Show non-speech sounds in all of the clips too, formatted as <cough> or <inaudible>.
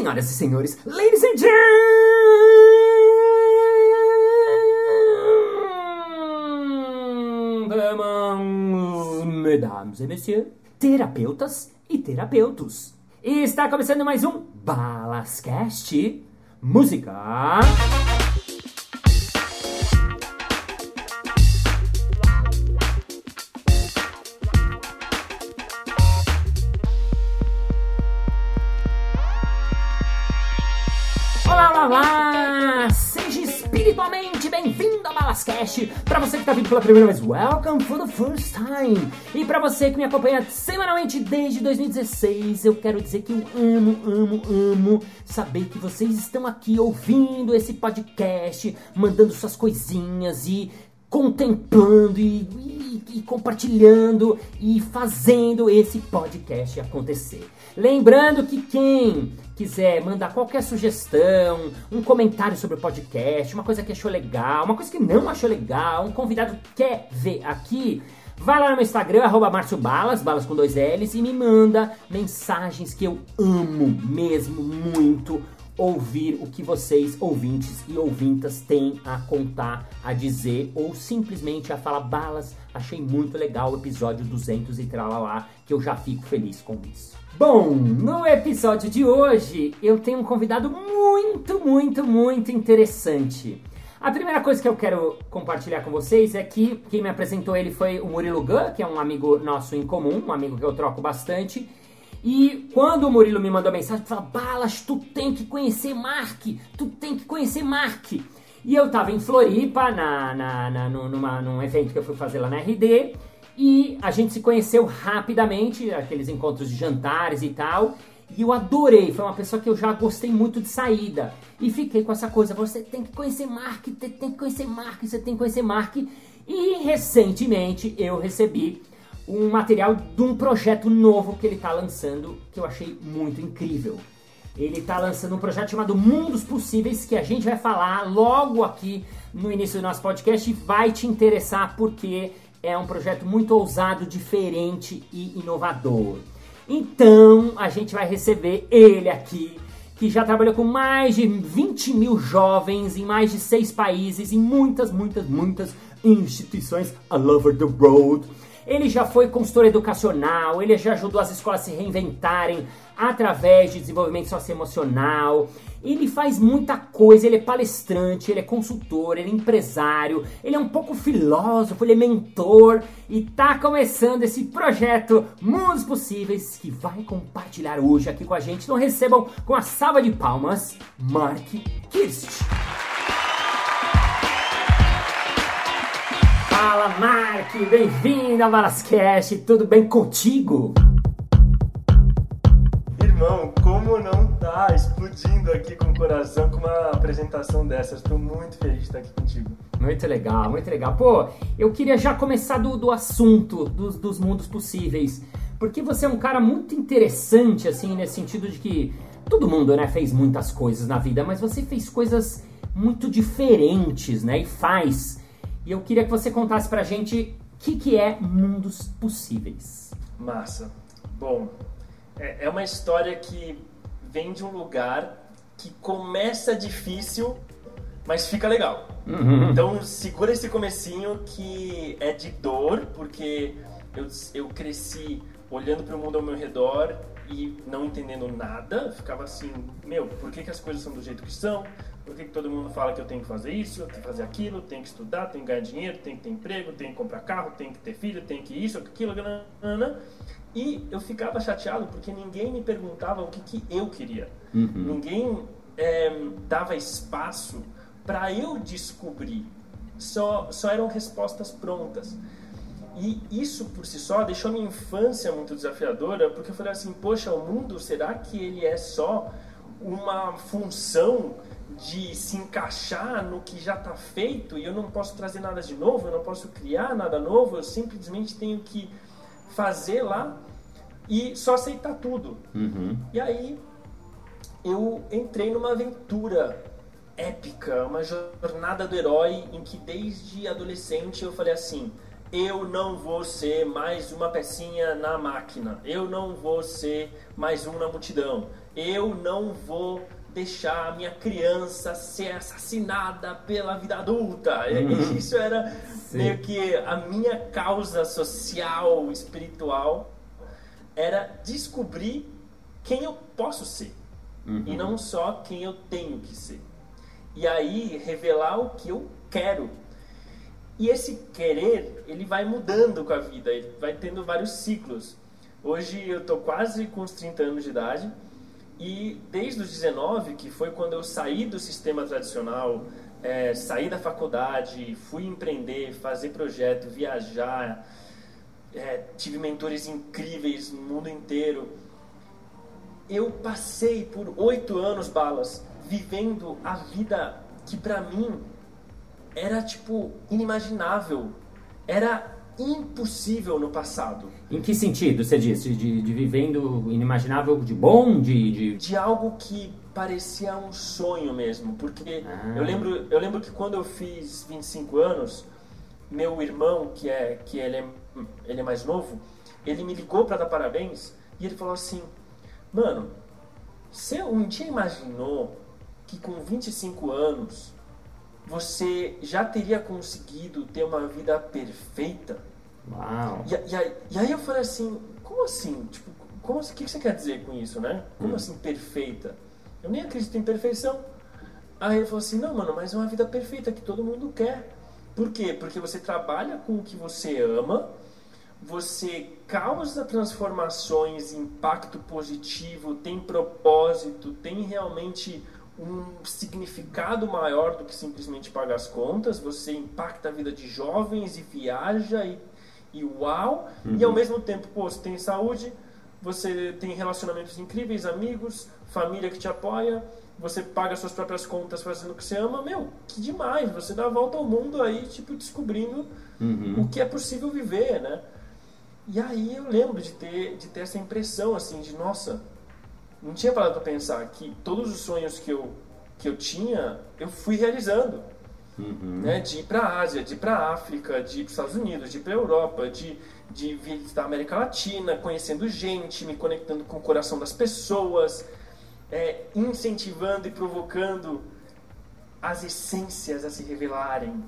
Senhoras e senhores, ladies and gentlemen, mesdames et messieurs, terapeutas e terapeutos. E está começando mais um Balascast Música. Para você que está vindo pela primeira vez, welcome for the first time. E para você que me acompanha semanalmente desde 2016, eu quero dizer que eu amo, amo, amo saber que vocês estão aqui ouvindo esse podcast, mandando suas coisinhas e contemplando e, e, e, compartilhando e fazendo esse podcast acontecer. Lembrando que quem quiser mandar qualquer sugestão, um comentário sobre o podcast, uma coisa que achou legal, uma coisa que não achou legal, um convidado quer ver aqui, vai lá no meu Instagram, arroba Balas, balas com dois L's, e me manda mensagens que eu amo mesmo muito ouvir o que vocês, ouvintes e ouvintas, têm a contar, a dizer, ou simplesmente a falar, Balas, achei muito legal o episódio 200 e tralalá, que eu já fico feliz com isso. Bom, no episódio de hoje eu tenho um convidado muito, muito, muito interessante. A primeira coisa que eu quero compartilhar com vocês é que quem me apresentou ele foi o Murilo Gun, que é um amigo nosso em comum, um amigo que eu troco bastante. E quando o Murilo me mandou mensagem, falou: Balas, tu tem que conhecer Mark, tu tem que conhecer Mark. E eu tava em Floripa, na, na, na, numa, num evento que eu fui fazer lá na RD, e a gente se conheceu rapidamente, aqueles encontros de jantares e tal. E eu adorei, foi uma pessoa que eu já gostei muito de saída. E fiquei com essa coisa, você tem que conhecer Mark, tem que conhecer Mark, você tem que conhecer Mark. E recentemente eu recebi um material de um projeto novo que ele está lançando, que eu achei muito incrível. Ele está lançando um projeto chamado Mundos Possíveis, que a gente vai falar logo aqui no início do nosso podcast e vai te interessar porque é um projeto muito ousado, diferente e inovador. Então, a gente vai receber ele aqui, que já trabalhou com mais de 20 mil jovens em mais de seis países, em muitas, muitas, muitas instituições all over the world. Ele já foi consultor educacional, ele já ajudou as escolas a se reinventarem através de desenvolvimento socioemocional. Ele faz muita coisa, ele é palestrante, ele é consultor, ele é empresário, ele é um pouco filósofo, ele é mentor e tá começando esse projeto Mundos Possíveis que vai compartilhar hoje aqui com a gente. Então recebam com a salva de palmas Mark Kirst. Fala Mark, bem-vindo ao Balascast, tudo bem contigo? Irmão, como não tá explodindo aqui com o coração com uma apresentação dessas? Estou muito feliz de estar aqui contigo. Muito legal, muito legal. Pô, eu queria já começar do, do assunto dos, dos mundos possíveis, porque você é um cara muito interessante, assim, nesse sentido de que todo mundo, né, fez muitas coisas na vida, mas você fez coisas muito diferentes, né, e faz e eu queria que você contasse pra gente o que, que é Mundos Possíveis. Massa. Bom, é, é uma história que vem de um lugar que começa difícil, mas fica legal. Uhum. Então segura esse comecinho que é de dor, porque eu, eu cresci olhando para o mundo ao meu redor e não entendendo nada, ficava assim, meu, por que, que as coisas são do jeito que são? Por que, que todo mundo fala que eu tenho que fazer isso, eu tenho que fazer aquilo, tenho que estudar, tenho que ganhar dinheiro, tenho que ter emprego, tenho que comprar carro, tenho que ter filho, tenho que isso, aquilo, nanana. E eu ficava chateado porque ninguém me perguntava o que, que eu queria. Uhum. Ninguém é, dava espaço para eu descobrir. Só, só eram respostas prontas. E isso por si só deixou minha infância muito desafiadora, porque eu falei assim: poxa, o mundo, será que ele é só uma função de se encaixar no que já está feito e eu não posso trazer nada de novo, eu não posso criar nada novo, eu simplesmente tenho que fazer lá e só aceitar tudo. Uhum. E aí eu entrei numa aventura épica, uma jornada do herói em que desde adolescente eu falei assim: eu não vou ser mais uma pecinha na máquina, eu não vou ser mais um na multidão, eu não vou deixar a minha criança ser assassinada pela vida adulta. Uhum. <laughs> Isso era Sim. meio que a minha causa social, espiritual, era descobrir quem eu posso ser uhum. e não só quem eu tenho que ser. E aí revelar o que eu quero. E esse querer, ele vai mudando com a vida, ele vai tendo vários ciclos. Hoje eu tô quase com os 30 anos de idade e desde os 19, que foi quando eu saí do sistema tradicional, é, saí da faculdade, fui empreender, fazer projeto, viajar, é, tive mentores incríveis no mundo inteiro. Eu passei por oito anos, Balas, vivendo a vida que para mim era tipo inimaginável. Era impossível no passado. Em que sentido você disse? De, de vivendo inimaginável de bom? De, de... de algo que parecia um sonho mesmo. Porque ah. eu, lembro, eu lembro que quando eu fiz 25 anos, meu irmão, que é que ele é, ele é mais novo, ele me ligou para dar parabéns e ele falou assim: Mano, você um dia imaginou que com 25 anos você já teria conseguido ter uma vida perfeita? Uau! E, e, e aí eu falei assim, como assim? Tipo, como assim? o que você quer dizer com isso, né? Como hum. assim perfeita? Eu nem acredito em perfeição. Aí ele falou assim, não, mano, mas é uma vida perfeita que todo mundo quer. Por quê? Porque você trabalha com o que você ama, você causa transformações, impacto positivo, tem propósito, tem realmente um significado maior do que simplesmente pagar as contas. Você impacta a vida de jovens e viaja e, e uau. Uhum. E ao mesmo tempo, pô, você tem saúde, você tem relacionamentos incríveis, amigos, família que te apoia, você paga suas próprias contas fazendo o que você ama. Meu, que demais! Você dá a volta ao mundo aí, tipo, descobrindo uhum. o que é possível viver, né? E aí eu lembro de ter, de ter essa impressão, assim, de nossa, não tinha parado para pensar que todos os sonhos que eu, que eu tinha, eu fui realizando. Uhum. Né? De ir para a Ásia, de ir para a África, de ir para os Estados Unidos, de ir para a Europa, de, de visitar a América Latina, conhecendo gente, me conectando com o coração das pessoas, é, incentivando e provocando as essências a se revelarem,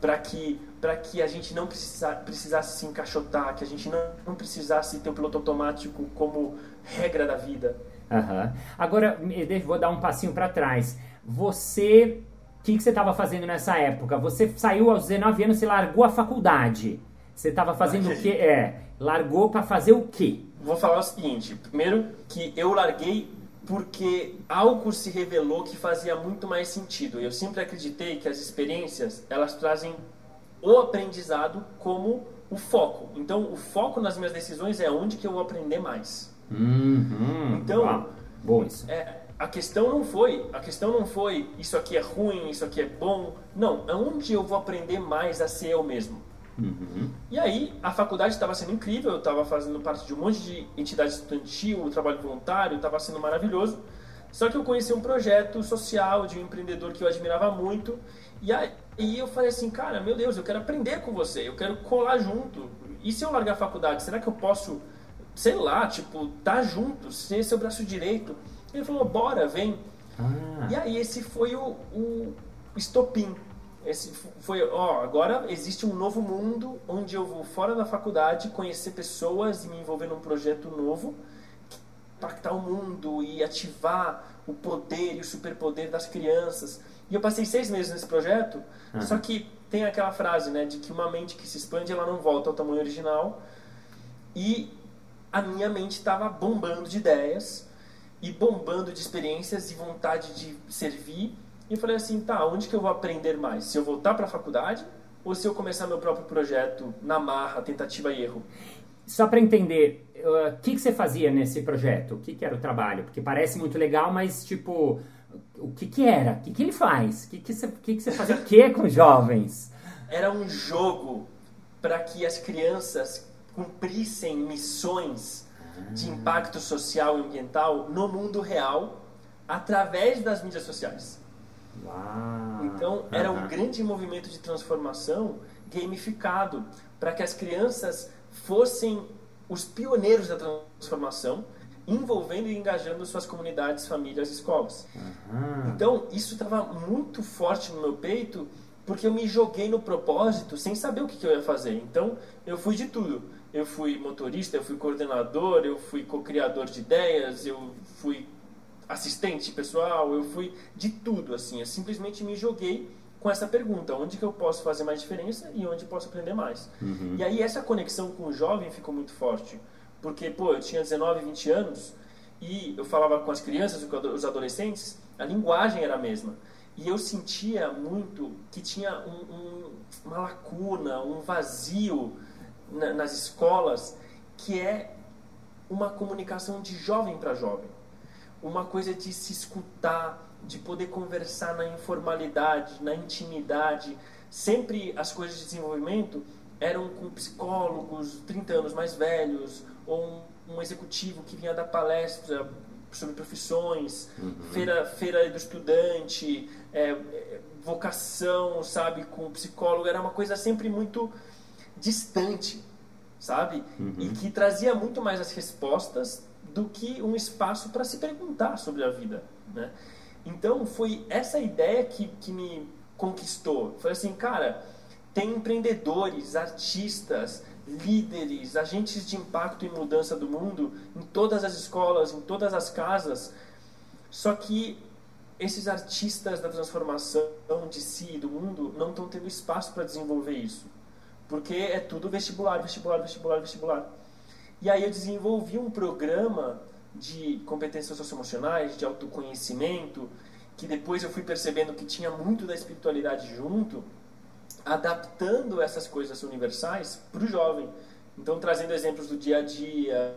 para que para que a gente não precisa, precisasse se encaixotar, que a gente não, não precisasse ter o piloto automático como regra da vida. Uhum. Agora, vou dar um passinho para trás. Você, o que, que você estava fazendo nessa época? Você saiu aos 19 anos, você largou a faculdade. Você estava fazendo o quê? É, largou para fazer o quê? Vou falar o seguinte. Primeiro, que eu larguei porque algo se revelou que fazia muito mais sentido. Eu sempre acreditei que as experiências, elas trazem o aprendizado como o foco. Então, o foco nas minhas decisões é onde que eu vou aprender mais. Uhum. Então, bom isso. É, a questão não foi, a questão não foi isso aqui é ruim, isso aqui é bom. Não, é onde eu vou aprender mais a ser eu mesmo. Uhum. E aí, a faculdade estava sendo incrível, eu estava fazendo parte de um monte de entidade estudantil, trabalho voluntário, estava sendo maravilhoso. Só que eu conheci um projeto social de um empreendedor que eu admirava muito. E aí eu falei assim, cara, meu Deus, eu quero aprender com você, eu quero colar junto. E se eu largar a faculdade, será que eu posso sei lá, tipo, tá junto, ser seu braço direito. Ele falou, bora, vem. Ah. E aí esse foi o, o estopim. Esse foi, ó, agora existe um novo mundo onde eu vou fora da faculdade conhecer pessoas e me envolver num projeto novo, impactar o mundo e ativar o poder e o superpoder das crianças. E eu passei seis meses nesse projeto, uhum. só que tem aquela frase, né, de que uma mente que se expande, ela não volta ao tamanho original. E a minha mente estava bombando de ideias e bombando de experiências e vontade de servir. E eu falei assim, tá, onde que eu vou aprender mais? Se eu voltar para a faculdade ou se eu começar meu próprio projeto na marra, tentativa e erro? Só para entender, o uh, que, que você fazia nesse projeto? O que, que era o trabalho? Porque parece muito legal, mas tipo, o que, que era? O que, que ele faz? O que, que, você, que, que você fazia o que com jovens? Era um jogo para que as crianças cumprissem missões de impacto social e ambiental no mundo real através das mídias sociais. Uau. Então, era um grande movimento de transformação gamificado para que as crianças fossem os pioneiros da transformação, envolvendo e engajando suas comunidades, famílias, escolas. Uhum. Então, isso estava muito forte no meu peito, porque eu me joguei no propósito sem saber o que, que eu ia fazer. Então, eu fui de tudo. Eu fui motorista, eu fui coordenador, eu fui co-criador de ideias, eu fui assistente pessoal, eu fui de tudo, assim. Eu simplesmente me joguei com essa pergunta: onde que eu posso fazer mais diferença e onde posso aprender mais? Uhum. E aí essa conexão com o jovem ficou muito forte, porque pô, eu tinha 19, 20 anos e eu falava com as crianças, com os adolescentes, a linguagem era a mesma. E eu sentia muito que tinha um, um, uma lacuna, um vazio na, nas escolas, que é uma comunicação de jovem para jovem. Uma coisa de se escutar, de poder conversar na informalidade, na intimidade. Sempre as coisas de desenvolvimento eram com psicólogos 30 anos mais velhos, ou um, um executivo que vinha dar palestra sobre profissões, uhum. feira, feira do estudante, é, é vocação, sabe, com psicólogo. Era uma coisa sempre muito distante, sabe? Uhum. E que trazia muito mais as respostas do que um espaço para se perguntar sobre a vida, né? Então foi essa ideia que, que me conquistou. Foi assim, cara, tem empreendedores, artistas, líderes, agentes de impacto e mudança do mundo em todas as escolas, em todas as casas. Só que esses artistas da transformação de si e do mundo não estão tendo espaço para desenvolver isso. Porque é tudo vestibular, vestibular, vestibular, vestibular. E aí eu desenvolvi um programa de competências socioemocionais, de autoconhecimento, que depois eu fui percebendo que tinha muito da espiritualidade junto, adaptando essas coisas universais para o jovem. Então, trazendo exemplos do dia a dia,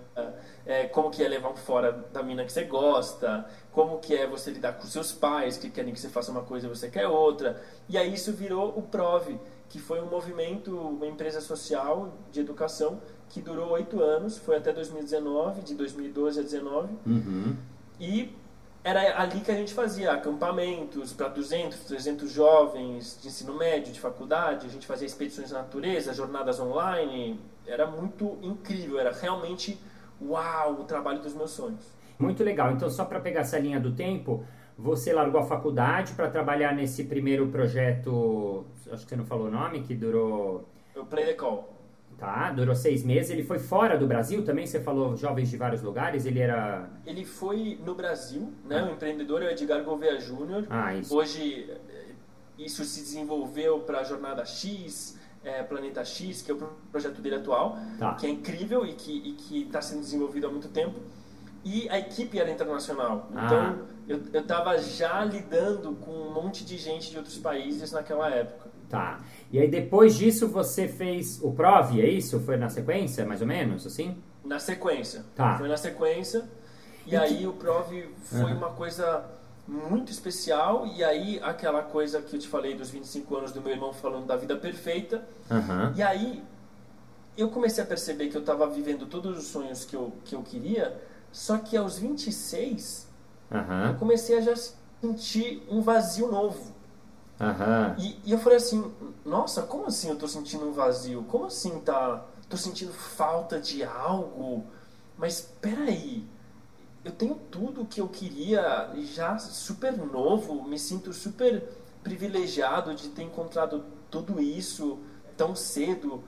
é, como que é levar um fora da mina que você gosta, como que é você lidar com seus pais, que querem que você faça uma coisa e você quer outra. E aí isso virou o PROVE, que foi um movimento, uma empresa social de educação que durou oito anos, foi até 2019, de 2012 a 2019. Uhum. E era ali que a gente fazia acampamentos para 200, 300 jovens de ensino médio, de faculdade. A gente fazia expedições na natureza, jornadas online. Era muito incrível, era realmente uau, o trabalho dos meus sonhos. Muito legal. Então, só para pegar essa linha do tempo, você largou a faculdade para trabalhar nesse primeiro projeto, acho que você não falou o nome, que durou. O Play the Call. Tá, durou seis meses. Ele foi fora do Brasil também? Você falou jovens de vários lugares? Ele era. Ele foi no Brasil, né? Ah. O empreendedor é o Edgar Gouveia Júnior. Ah, isso. Hoje, eh, isso se desenvolveu para a Jornada X, é, Planeta X, que é o projeto dele atual, tá. que é incrível e que está sendo desenvolvido há muito tempo. E a equipe era internacional. Ah. Então, eu estava já lidando com um monte de gente de outros países naquela época. Tá. E aí depois disso você fez o PROV, é isso? Foi na sequência, mais ou menos, assim? Na sequência. Tá. Foi na sequência. E, e aí que... o PROV foi uhum. uma coisa muito especial. E aí aquela coisa que eu te falei dos 25 anos do meu irmão falando da vida perfeita. Uhum. E aí eu comecei a perceber que eu estava vivendo todos os sonhos que eu, que eu queria. Só que aos 26 uhum. eu comecei a já sentir um vazio novo. Uhum. E, e, eu falei assim, nossa, como assim eu tô sentindo um vazio? Como assim tá. tô sentindo falta de algo? Mas peraí, eu tenho tudo o que eu queria já super novo, me sinto super privilegiado de ter encontrado tudo isso tão cedo.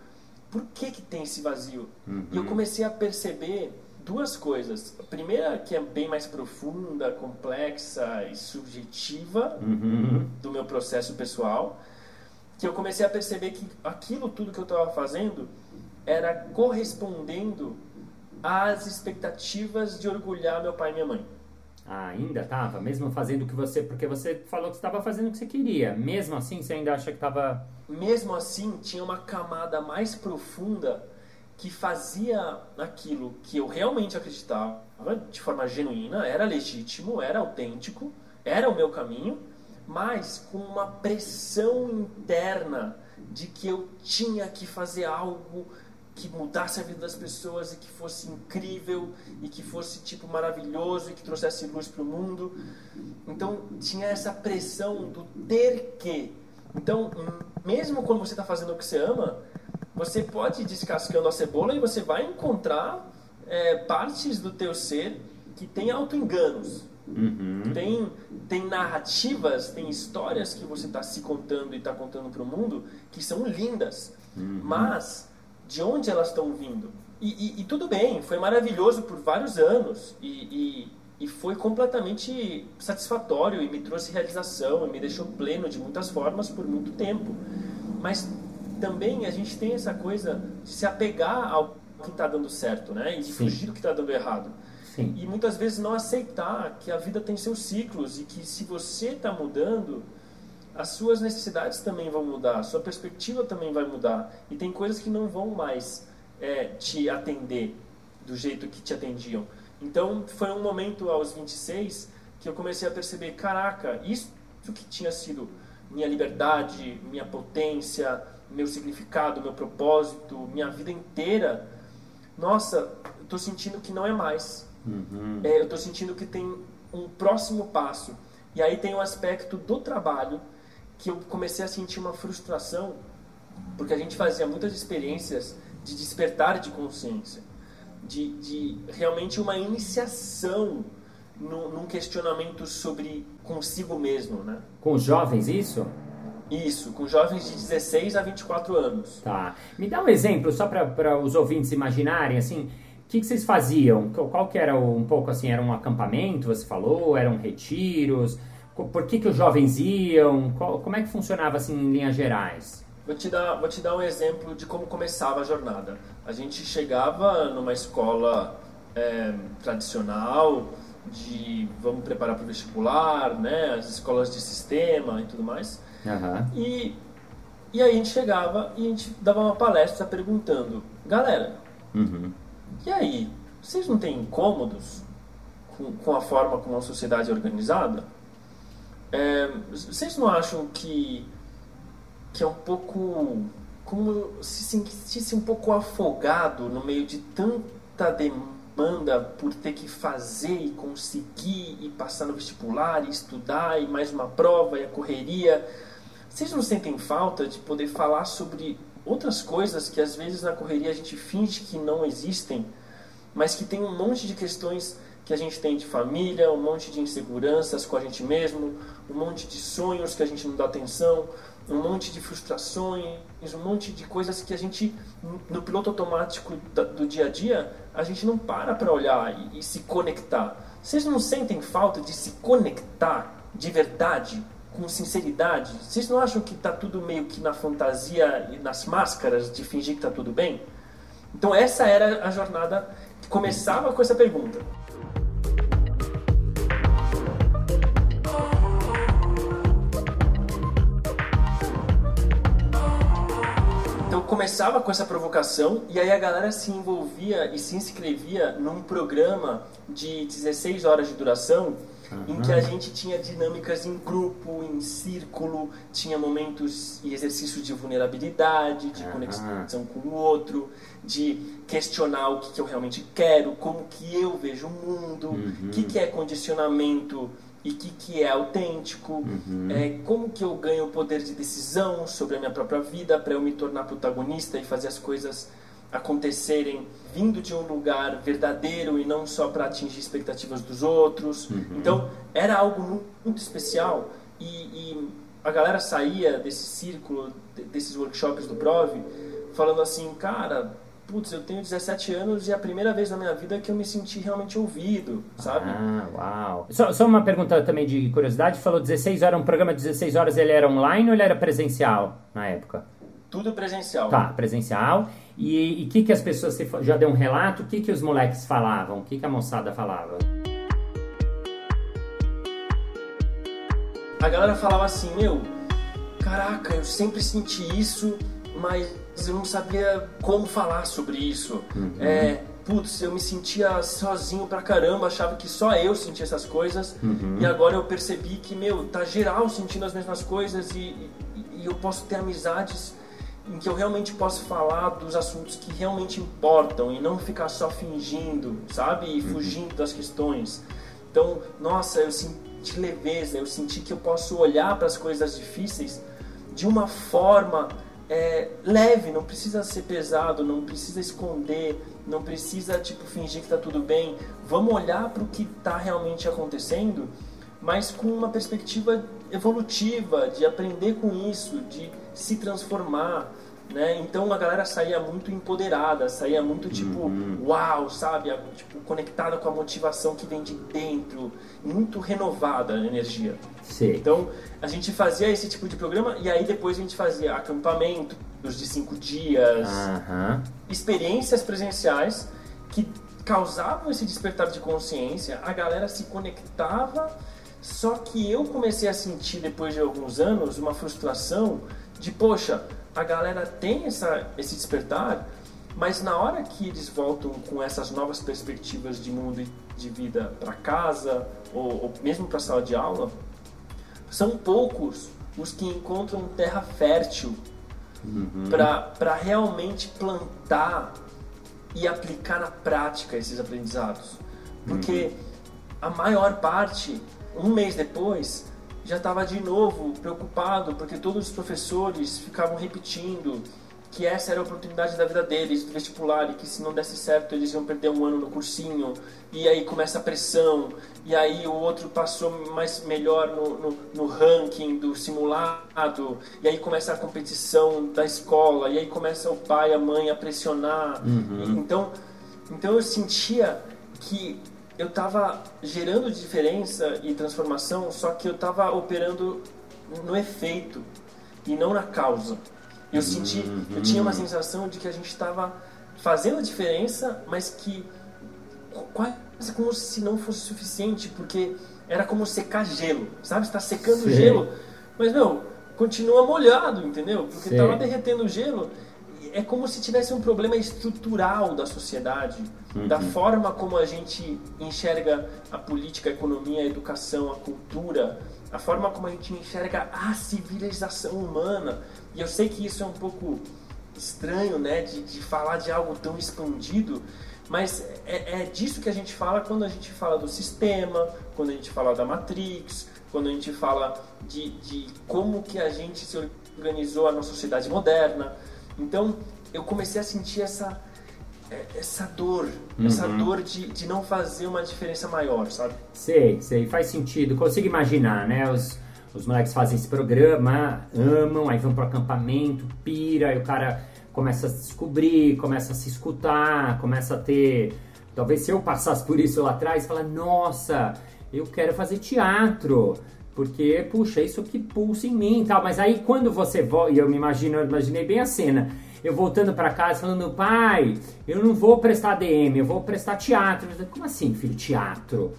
Por que que tem esse vazio? Uhum. E eu comecei a perceber duas coisas. A primeira, que é bem mais profunda, complexa e subjetiva uhum. do meu processo pessoal, que eu comecei a perceber que aquilo tudo que eu estava fazendo era correspondendo às expectativas de orgulhar meu pai e minha mãe. Ah, ainda estava, mesmo fazendo o que você, porque você falou que estava fazendo o que você queria. Mesmo assim, você ainda acha que estava? Mesmo assim, tinha uma camada mais profunda que fazia aquilo que eu realmente acreditava de forma genuína, era legítimo, era autêntico, era o meu caminho, mas com uma pressão interna de que eu tinha que fazer algo que mudasse a vida das pessoas e que fosse incrível e que fosse tipo maravilhoso e que trouxesse luz para o mundo. Então tinha essa pressão do ter que. Então, mesmo quando você está fazendo o que você ama, você pode ir descascando a cebola e você vai encontrar é, partes do teu ser que tem auto-enganos. Uhum. Tem, tem narrativas, tem histórias que você está se contando e está contando para o mundo que são lindas. Uhum. Mas, de onde elas estão vindo? E, e, e, tudo bem, foi maravilhoso por vários anos. E, e, foi completamente satisfatório e me trouxe realização e me deixou pleno de muitas formas por muito tempo. Mas também a gente tem essa coisa de se apegar ao que está dando certo, né? E de Sim. fugir do que está dando errado. Sim. E muitas vezes não aceitar que a vida tem seus ciclos e que se você está mudando, as suas necessidades também vão mudar, a sua perspectiva também vai mudar. E tem coisas que não vão mais é, te atender do jeito que te atendiam. Então foi um momento aos 26 que eu comecei a perceber: caraca, isso que tinha sido minha liberdade, minha potência, meu significado, meu propósito, minha vida inteira, nossa, eu estou sentindo que não é mais. Uhum. É, eu estou sentindo que tem um próximo passo. E aí tem o aspecto do trabalho que eu comecei a sentir uma frustração, porque a gente fazia muitas experiências de despertar de consciência, de, de realmente uma iniciação no, num questionamento sobre consigo mesmo, né? Com os jovens, isso? Isso, com jovens de 16 a 24 anos. Tá. Me dá um exemplo, só para os ouvintes imaginarem, assim, o que, que, vocês faziam? Qual que era um pouco assim? Era um acampamento, você falou? Eram retiros? Por que, que os jovens iam? Qual, como é que funcionava assim em linhas gerais? Vou te, dar, vou te dar um exemplo de como começava a jornada. A gente chegava numa escola é, tradicional, de vamos preparar para o vestibular, né, as escolas de sistema e tudo mais. Uhum. E, e aí a gente chegava e a gente dava uma palestra perguntando, galera, uhum. e aí, vocês não têm incômodos com, com a forma como a sociedade é organizada? É, vocês não acham que, que é um pouco como se sentisse um pouco afogado no meio de tanta demanda por ter que fazer e conseguir e passar no vestibular e estudar e mais uma prova e a correria vocês não sentem falta de poder falar sobre outras coisas que às vezes na correria a gente finge que não existem, mas que tem um monte de questões que a gente tem de família, um monte de inseguranças com a gente mesmo, um monte de sonhos que a gente não dá atenção, um monte de frustrações, um monte de coisas que a gente, no piloto automático do dia a dia, a gente não para para olhar e, e se conectar. Vocês não sentem falta de se conectar de verdade com sinceridade? Vocês não acham que está tudo meio que na fantasia e nas máscaras de fingir que está tudo bem? Então essa era a jornada que começava com essa pergunta. Começava com essa provocação e aí a galera se envolvia e se inscrevia num programa de 16 horas de duração em que a gente tinha dinâmicas em grupo, em círculo, tinha momentos e exercícios de vulnerabilidade, de conexão com o outro, de questionar o que, que, eu realmente quero, como que eu vejo o mundo, o uhum. que, que é condicionamento e o que, que é autêntico, uhum. é, como que eu ganho o poder de decisão sobre a minha própria vida para eu me tornar protagonista e fazer as coisas acontecerem vindo de um lugar verdadeiro e não só para atingir expectativas dos outros. Uhum. Então, era algo muito especial e, e, a galera saía desse círculo, desses workshops do Prove, falando assim, cara, putz, eu tenho 17 anos e é a primeira vez na minha vida que eu me senti realmente ouvido, sabe? Ah, uau. Só, só uma pergunta também de curiosidade, falou 16 horas, um programa de 16 horas, ele era online ou ele era presencial na época? Tudo presencial. Tá, presencial. E o que, que as pessoas, já deu um relato, o que, que os moleques falavam? O que, que a moçada falava? A galera falava assim, meu, caraca, eu sempre senti isso, mas eu não sabia como falar sobre isso. Uhum. É, putz, eu me sentia sozinho pra caramba, achava que só eu sentia essas coisas, uhum. e agora eu percebi que, meu, tá geral sentindo as mesmas coisas e, e, e eu posso ter amizades em que eu realmente posso falar dos assuntos que realmente importam e não ficar só fingindo, sabe? E uhum. fugindo das questões. Então, nossa, eu senti leveza, eu senti que eu posso olhar para as coisas difíceis de uma forma é, leve, não precisa ser pesado, não precisa esconder, não precisa tipo fingir que está tudo bem. Vamos olhar para o que está realmente acontecendo, mas com uma perspectiva evolutiva, de aprender com isso, de se transformar. Né? Então a galera saía muito empoderada, saía muito tipo, uhum. uau, sabe? Tipo, conectada com a motivação que vem de dentro, muito renovada a energia. Sim. Então a gente fazia esse tipo de programa e aí depois a gente fazia acampamento de cinco dias, uhum. experiências presenciais que causavam esse despertar de consciência, a galera se conectava, só que eu comecei a sentir depois de alguns anos uma frustração de, poxa, a galera tem essa, esse despertar, mas na hora que eles voltam com essas novas perspectivas de mundo e de vida para casa ou, ou mesmo para a sala de aula, são poucos os que encontram terra fértil uhum. para realmente plantar e aplicar na prática esses aprendizados. Porque uhum. a maior parte, um mês depois, já estava de novo preocupado porque todos os professores ficavam repetindo que essa era a oportunidade da vida deles, do vestibular, e que se não desse certo eles iam perder um ano no cursinho, e aí começa a pressão, e aí o outro passou mais melhor no, no, no ranking do simulado, e aí começa a competição da escola, e aí começa o pai, a mãe a pressionar. Uhum. Então, então eu sentia que eu estava gerando diferença e transformação, só que eu estava operando no efeito e não na causa. Eu senti, eu tinha uma sensação de que a gente estava fazendo a diferença, mas que quase como se não fosse suficiente, porque era como secar gelo, sabe? Está secando Sim. gelo, mas não, continua molhado, entendeu? Porque estava derretendo o gelo é como se tivesse um problema estrutural da sociedade, uhum. da forma como a gente enxerga a política, a economia, a educação, a cultura, a forma como a gente enxerga a civilização humana. E eu sei que isso é um pouco estranho, né, de, de falar de algo tão expandido, mas é, é disso que a gente fala quando a gente fala do sistema, quando a gente fala da Matrix, quando a gente fala de, de como que a gente se organizou na sociedade moderna. Então eu comecei a sentir essa é, essa dor, uhum. essa dor de, de não fazer uma diferença maior, sabe? Sei, sei, faz sentido. Consigo imaginar, né? Os, os moleques fazem esse programa, amam, aí vão pro acampamento, pira, aí o cara começa a se descobrir, começa a se escutar, começa a ter. Talvez se eu passasse por isso lá atrás, falar, nossa, eu quero fazer teatro porque, puxa, isso que pulsa em mim e tal. Mas aí quando você volta, e eu me imagino, eu imaginei bem a cena, eu voltando para casa falando, pai, eu não vou prestar DM, eu vou prestar teatro. Como assim, filho, teatro?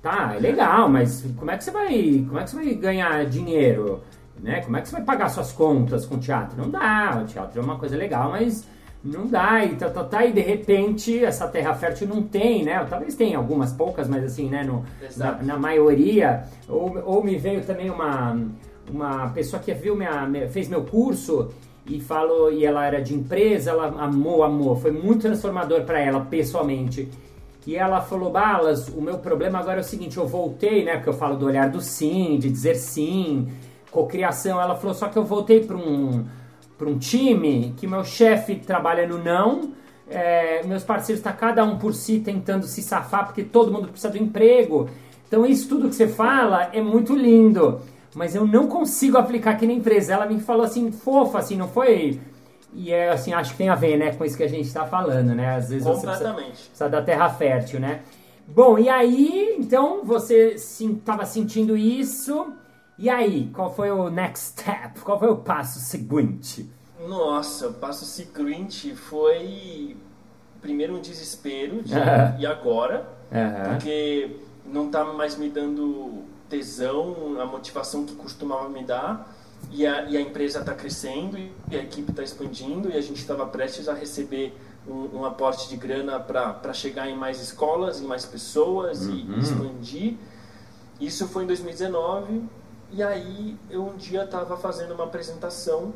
Tá, é legal, mas como é que você vai, como é que você vai ganhar dinheiro? Né? Como é que você vai pagar suas contas com teatro? Não dá, o teatro é uma coisa legal, mas não dá, e tá, tá, tá, e de repente essa terra fértil não tem, né? Talvez tenha algumas poucas, mas assim, né? No, na, na, maioria. Ou, ou me veio também uma, uma pessoa que viu minha, fez meu curso e falou, e ela era de empresa, ela amou, amou, foi muito transformador para ela pessoalmente. E ela falou, Balas, o meu problema agora é o seguinte, eu voltei, né? Porque eu falo do olhar do sim, de dizer sim, cocriação. Ela falou, só que eu voltei para um para um time que meu chefe trabalha no não, é, meus parceiros estão tá cada um por si tentando se safar porque todo mundo precisa do emprego. Então isso tudo que você fala é muito lindo, mas eu não consigo aplicar aqui na empresa. Ela me falou assim, fofa, assim, não foi... E é assim, acho que tem a ver, né, com isso que a gente está falando, né? Às vezes você precisa, precisa da terra fértil, né? Bom, e aí, então, você estava sentindo isso e aí, qual foi o next step? Qual foi o passo seguinte? Nossa, o passo seguinte foi primeiro um desespero de, e agora, porque não tá mais me dando tesão, a motivação que costumava me dar. E a, e a empresa está crescendo e a equipe está expandindo e a gente estava prestes a receber um, um aporte de grana para chegar em mais escolas, em mais pessoas uhum. e expandir. Isso foi em 2019 e aí eu um dia estava fazendo uma apresentação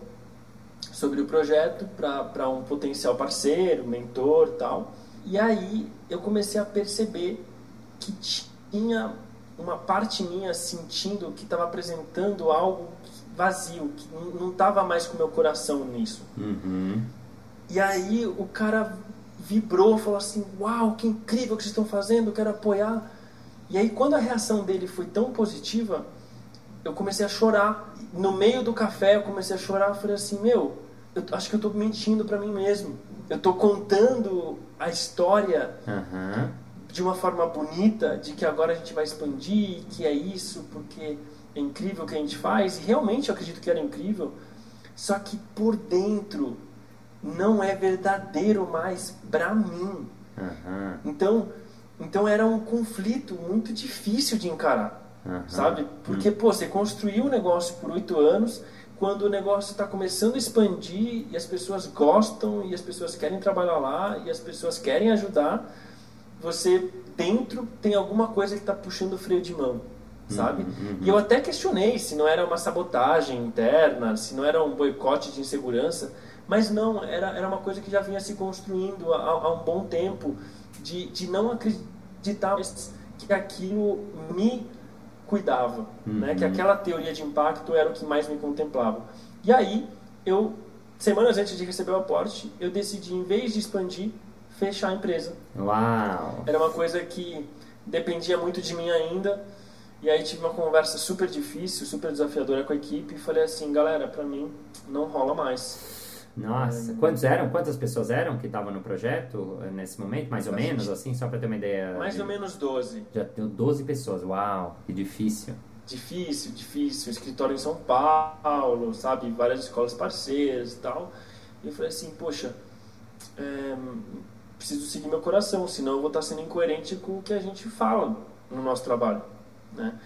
sobre o projeto para um potencial parceiro, mentor tal. E aí eu comecei a perceber que tinha uma parte minha sentindo que estava apresentando algo vazio, que não estava mais com o meu coração nisso. Uhum. E aí o cara vibrou, falou assim: Uau, que incrível que vocês estão fazendo, quero apoiar. E aí, quando a reação dele foi tão positiva, eu comecei a chorar. No meio do café, eu comecei a chorar. Eu falei assim: Meu, eu acho que eu estou mentindo para mim mesmo. Eu estou contando a história Uhum. de uma forma bonita, de que agora a gente vai expandir, que é isso, porque é incrível o que a gente faz. E realmente eu acredito que era incrível. Só que por dentro não é verdadeiro mais para mim. Uhum. Então, então era um conflito muito difícil de encarar, Uhum. sabe? Porque, pô, você construiu um negócio por oito anos, quando o negócio está começando a expandir e as pessoas gostam e as pessoas querem trabalhar lá e as pessoas querem ajudar, você dentro tem alguma coisa que está puxando o freio de mão, sabe? uhum. E eu até questionei se não era uma sabotagem interna, se não era um boicote de insegurança, mas não, era, era uma coisa que já vinha se construindo há, há um bom tempo, de, de não acreditar que aquilo me cuidava, né? que Uhum. aquela teoria de impacto era o que mais me contemplava. E aí, eu, semanas antes de receber o aporte, eu decidi, em vez de expandir, fechar a empresa. Uau! Era uma coisa que dependia muito de mim ainda. E aí tive uma conversa super difícil, super desafiadora com a equipe e falei assim, galera, pra mim não rola mais. Nossa, quantos eram? Quantas pessoas eram que estavam no projeto eh, nesse momento? Mais ou menos, gente- assim, só para ter uma ideia. Mais de- ou menos 12. Já deu 12 pessoas, uau, que difícil. Difícil, difícil. Escritório em São Paulo, sabe? Várias escolas parceiras e tal. E eu falei assim, poxa, é, preciso seguir meu coração, senão eu vou estar sendo incoerente com o que a gente fala no nosso trabalho, né?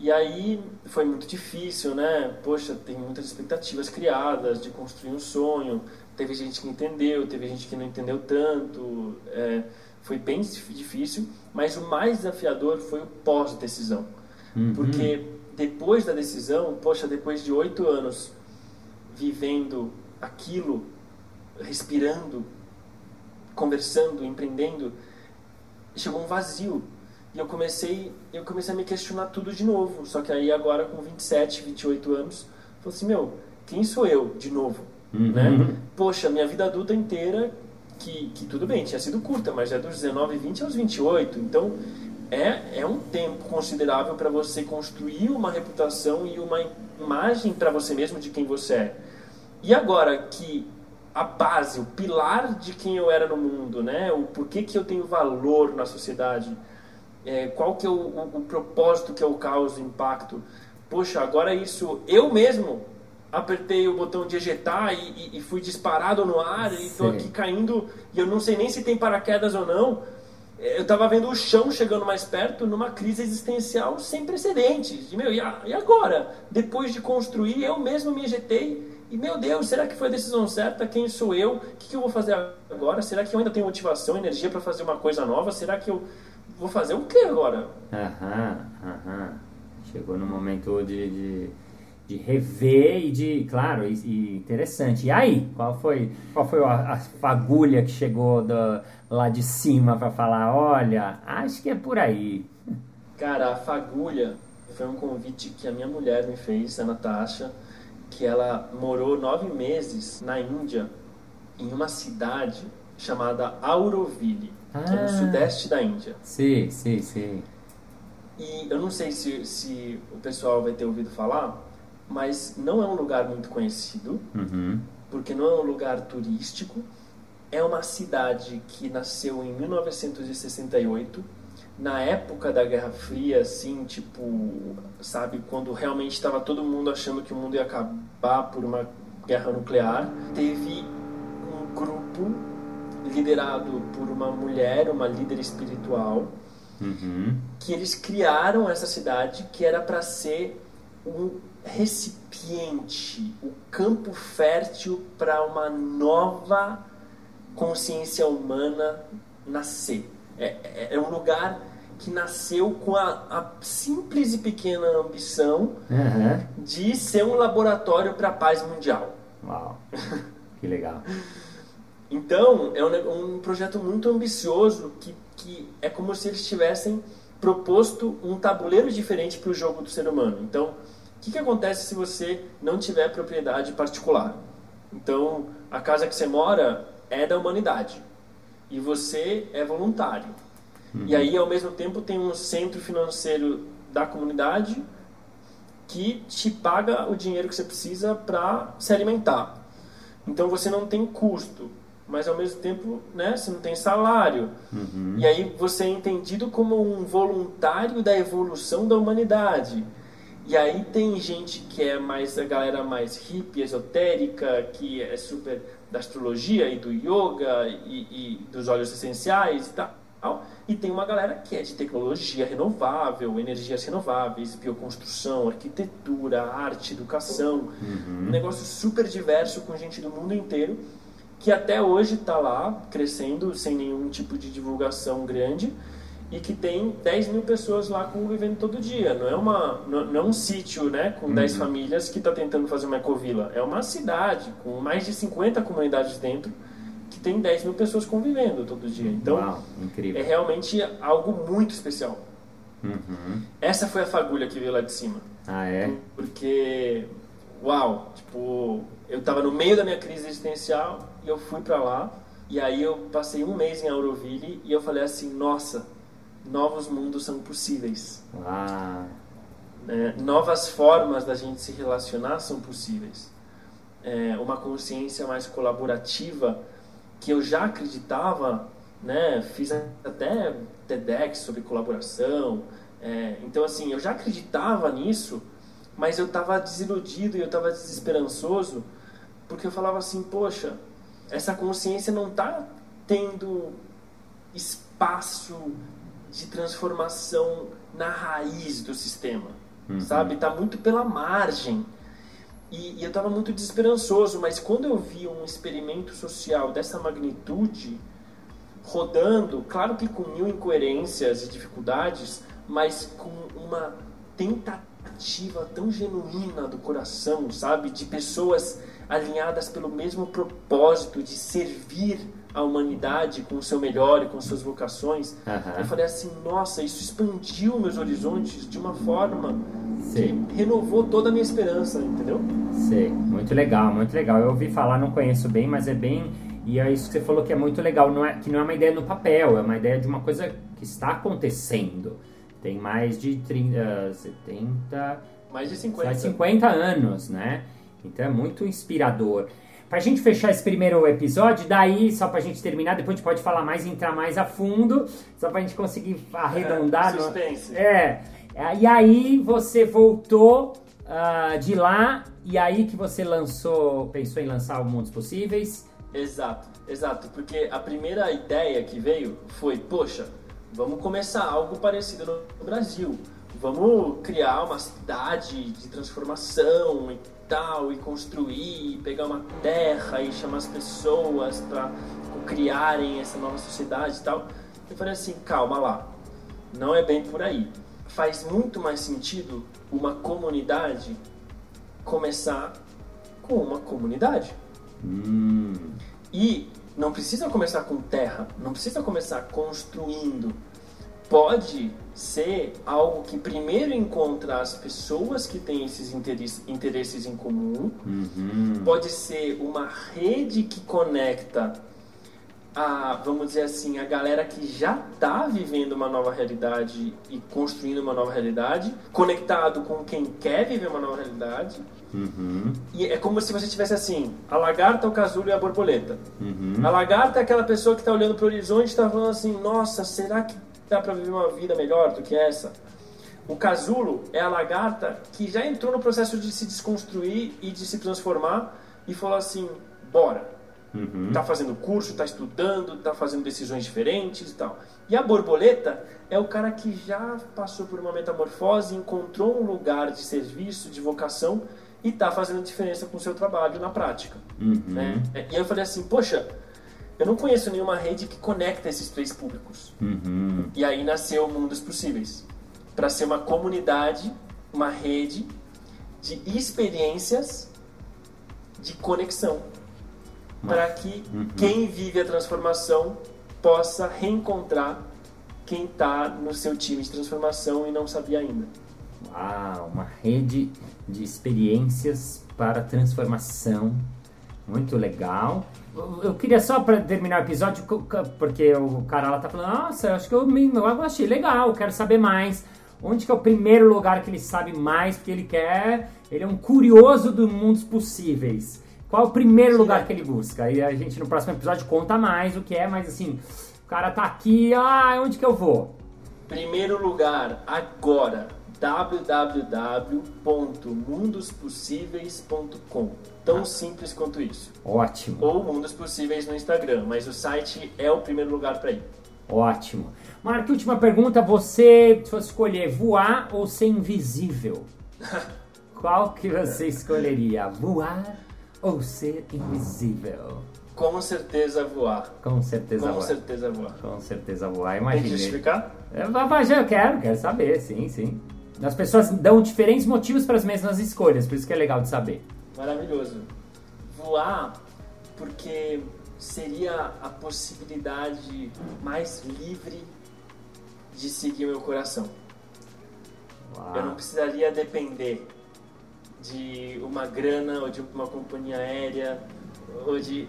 E aí foi muito difícil, né? Poxa, tem muitas expectativas criadas de construir um sonho. Teve gente que entendeu, teve gente que não entendeu tanto. é, foi bem difícil, mas o mais desafiador foi o pós-decisão. Uhum. Porque depois da decisão, poxa, depois de oito anos vivendo aquilo, respirando, conversando, empreendendo, chegou um vazio. E eu comecei, eu comecei a me questionar tudo de novo. Só que aí agora com 27, 28 anos, falei assim, meu, quem sou eu de novo? Uhum. Né? Poxa, minha vida adulta inteira, que, que tudo bem, tinha sido curta, mas é dos 19, 20 aos 28. Então, é, é um tempo considerável para você construir uma reputação e uma imagem para você mesmo de quem você é. E agora que a base, o pilar de quem eu era no mundo, né? O porquê que eu tenho valor na sociedade, é, qual que é o, o, o propósito que eu causo impacto. Poxa, agora isso eu mesmo apertei o botão de ejetar e, e, e fui disparado no ar e estou aqui caindo e eu não sei nem se tem paraquedas ou não. Eu estava vendo o chão chegando mais perto numa crise existencial sem precedentes. E, meu, e, a- e agora? Depois de construir, eu mesmo me ejetei. E, meu Deus, será que foi a decisão certa? Quem sou eu? O que, que eu vou fazer agora? Será que eu ainda tenho motivação, energia para fazer uma coisa nova? Será que eu vou fazer o que agora? Aham, aham. Chegou no momento de, de, de rever e de, claro, e, e interessante. E aí, qual foi, qual foi a, a fagulha que chegou da- lá de cima para falar, olha, acho que é por aí. Cara, a fagulha foi um convite que a minha mulher me fez, a Natasha, que ela morou nove meses na Índia, em uma cidade chamada Auroville, que é Ah. no sudeste da Índia. Sim, sim, sim. E eu não sei se, se o pessoal vai ter ouvido falar, mas não é um lugar muito conhecido, Uhum. porque não é um lugar turístico. É uma cidade que nasceu em 1968, na época da Guerra Fria, assim, tipo, sabe, quando realmente estava todo mundo achando que o mundo ia acabar por uma guerra nuclear. Teve um grupo liderado por uma mulher, uma líder espiritual, Uhum. que eles criaram essa cidade que era para ser um recipiente, o campo fértil para uma nova consciência humana nascer. É, é, é um lugar que nasceu com a, a simples e pequena ambição Aham. de ser um laboratório para a paz mundial. Uau, que legal. <laughs> Então, é um, um projeto muito ambicioso que, que é como se eles tivessem proposto um tabuleiro diferente para o jogo do ser humano. Então, o que, que acontece se você não tiver propriedade particular? Então, a casa que você mora é da humanidade e você é voluntário. Uhum. E aí, ao mesmo tempo, tem um centro financeiro da comunidade que te paga o dinheiro que você precisa para se alimentar. Então, você não tem custo, mas ao mesmo tempo, né, você não tem salário. Uhum. E aí, você é entendido como um voluntário da evolução da humanidade. E aí tem gente que é mais a galera mais hippie, esotérica, que é super da astrologia e do yoga e, e dos óleos essenciais e tal. E tem uma galera que é de tecnologia renovável, energias renováveis, bioconstrução, arquitetura, arte, educação. Uhum. Um negócio super diverso com gente do mundo inteiro, que até hoje está lá crescendo sem nenhum tipo de divulgação grande e que tem 10 mil pessoas lá convivendo todo dia. Não é, uma, não, não é um sítio né, com uhum. 10 famílias que está tentando fazer uma ecovila. É uma cidade com mais de 50 comunidades dentro que tem 10 mil pessoas convivendo todo dia. Então, Uau, é realmente algo muito especial. Uhum. Essa foi a fagulha que veio lá de cima. Ah, é? Porque, uau, tipo, eu estava no meio da minha crise existencial eu fui para lá. E aí eu passei um mês em Auroville e eu falei assim, nossa, novos mundos são possíveis. Ah. É, novas formas da gente se relacionar são possíveis. É, uma consciência mais colaborativa que eu já acreditava, né? Fiz até TEDx sobre colaboração. É, então, assim, eu já acreditava nisso, mas eu estava desiludido e eu estava desesperançoso porque eu falava assim, poxa, essa consciência não está tendo espaço de transformação na raiz do sistema, uhum. sabe? Tá muito pela margem. E, e eu estava muito desesperançoso, mas quando eu vi um experimento social dessa magnitude rodando, claro que com mil incoerências e dificuldades, mas com uma tentativa tão genuína do coração, sabe? De pessoas alinhadas pelo mesmo propósito de servir a humanidade com o seu melhor e com suas vocações, uhum. eu falei assim, nossa, isso expandiu meus horizontes de uma forma Sim. que renovou toda a minha esperança, entendeu? Sei, muito legal, muito legal. Eu ouvi falar, não conheço bem, mas é bem e é isso que você falou que é muito legal, não é que não é uma ideia no papel, é uma ideia de uma coisa que está acontecendo. Tem mais de 30, 70, mais de 50, mais 50 anos, né? Então é muito inspirador. Pra gente fechar esse primeiro episódio, daí, só pra gente terminar, depois a gente pode falar mais, entrar mais a fundo, só pra gente conseguir arredondar. É, suspense. No... É. E aí você voltou uh, de lá, e aí que você lançou, pensou em lançar o Mundos Possíveis. Exato, exato. Porque a primeira ideia que veio foi, poxa, vamos começar algo parecido no Brasil. Vamos criar uma cidade de transformação e tal, e construir, e pegar uma terra e chamar as pessoas para criarem essa nova sociedade e tal. Eu falei assim, calma lá, não é bem por aí. Faz muito mais sentido uma comunidade começar com uma comunidade. Hum. E não precisa começar com terra, não precisa começar construindo pode ser algo que primeiro encontra as pessoas que têm esses interesses em comum, uhum. pode ser uma rede que conecta a, vamos dizer assim, a galera que já está vivendo uma nova realidade e construindo uma nova realidade, conectado com quem quer viver uma nova realidade. Uhum. E é como se você tivesse assim, a lagarta, o casulo e a borboleta. Uhum. A lagarta é aquela pessoa que está olhando para o horizonte e está falando assim, nossa, será que dá para viver uma vida melhor do que essa. O casulo é a lagarta que já entrou no processo de se desconstruir e de se transformar e falou assim: bora. Uhum. Tá fazendo curso, tá estudando, tá fazendo decisões diferentes e tal. E a borboleta é o cara que já passou por uma metamorfose, encontrou um lugar de serviço, de vocação e tá fazendo diferença com o seu trabalho na prática. Uhum. Né? E aí eu falei assim: poxa, eu não conheço nenhuma rede que conecta esses três públicos. Uhum. E aí nasceu o Mundos Possíveis. Para ser uma comunidade, uma rede de experiências de conexão. Para que uhum. quem vive a transformação possa reencontrar quem está no seu time de transformação e não sabia ainda. Ah, uma rede de experiências para transformação. Muito legal. Eu queria só para terminar o episódio, porque o cara lá tá falando, nossa, eu acho que eu, eu achei legal, quero saber mais. Onde que é o primeiro lugar que ele sabe mais, porque ele quer, ele é um curioso dos mundos possíveis. Qual é o primeiro lugar que ele busca? E a gente no próximo episódio conta mais o que é, mas assim, o cara tá aqui, ah, onde que eu vou? Primeiro lugar, agora, www.mundospossíveis.com. Tão ah. simples quanto isso. Ótimo. Ou Mundos Possíveis no Instagram, mas o site é o primeiro lugar para ir. Ótimo. Mark, última pergunta. Você, se fosse escolher voar ou ser invisível, <laughs> qual que você escolheria? Voar ou ser invisível? Com certeza voar. Com certeza Com voar. Com certeza voar. Com certeza voar. Imagina. Tem que justificar? É, eu quero, quero saber, sim, sim. As pessoas dão diferentes motivos para as mesmas escolhas, por isso que é legal de saber. Maravilhoso. Voar, porque seria a possibilidade mais livre de seguir meu coração. Uau. Eu não precisaria depender de uma grana ou de uma companhia aérea ou de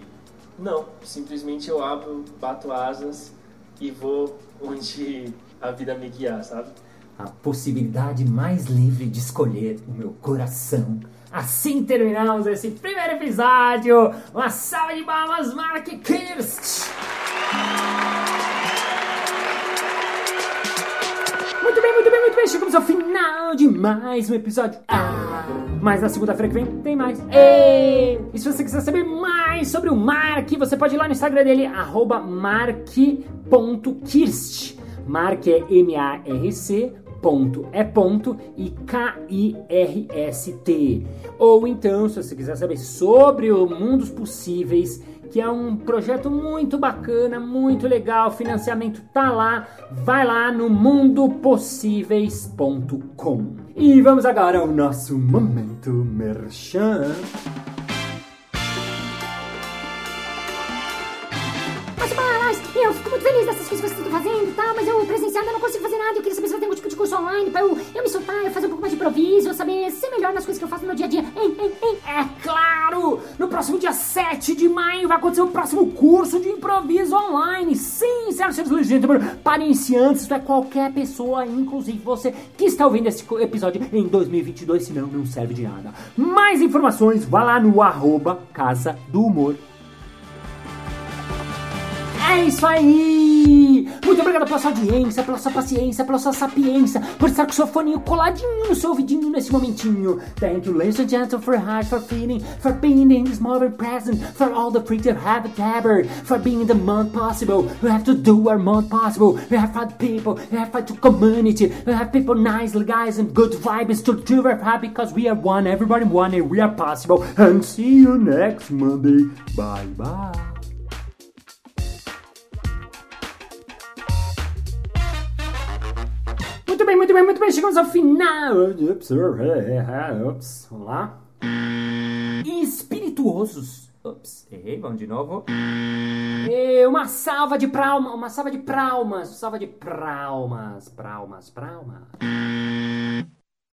não, simplesmente eu abro, bato asas e vou onde a vida me guiar, sabe? A possibilidade mais livre de escolher o meu coração. Assim terminamos esse primeiro episódio. Uma salva de palmas, Mark Kirst! Muito bem, muito bem, muito bem. Chegamos ao final de mais um episódio. Ah, mas na segunda-feira que vem tem mais. E, e se você quiser saber mais sobre o Mark, você pode ir lá no Instagram dele, mark.kirst. Mark é M-A-R-C ponto é ponto e K-I-R-S-T. Ou então, se você quiser saber sobre o Mundos Possíveis, que é um projeto muito bacana, muito legal, financiamento tá lá, vai lá no mundopossíveis.com. E vamos agora ao nosso momento merchan. Feliz dessas coisas que vocês estão fazendo e tal, mas eu presenciado eu não consigo fazer nada. Eu queria saber se vai ter algum tipo de curso online pra eu, eu me soltar, eu fazer um pouco mais de improviso, eu saber ser melhor nas coisas que eu faço no meu dia a dia. Hein, hein, hein? É claro! No próximo dia 7 de maio vai acontecer o próximo curso de improviso online. Sim, senhoras e senhores, para iniciantes, isso é qualquer pessoa, inclusive você que está ouvindo esse episódio em 2022, senão não serve de nada. Mais informações, vá lá no arroba Casa do Humor é isso aí! Muito obrigado pela sua audiência, pela sua paciência, pela sua sapiência, por estar com seu foninho coladinho no seu ouvidinho nesse momentinho. Thank you, ladies and gentlemen, for heart, for feeling, for being in this moment present, for all the freedom have ever, for being the month possible. We have to do our month possible. We have fight people, we have fight to community, we have people nice guys and good vibes to do our part because we are one, everybody one, and we are possible. And see you next Monday. Bye bye. Bem, muito bem, muito bem. Chegamos ao final. Ups, vamos lá. Espirituosos. Ups, errei, vamos de novo. E uma salva de palmas, uma salva de palmas, salva de palmas, palmas, palmas.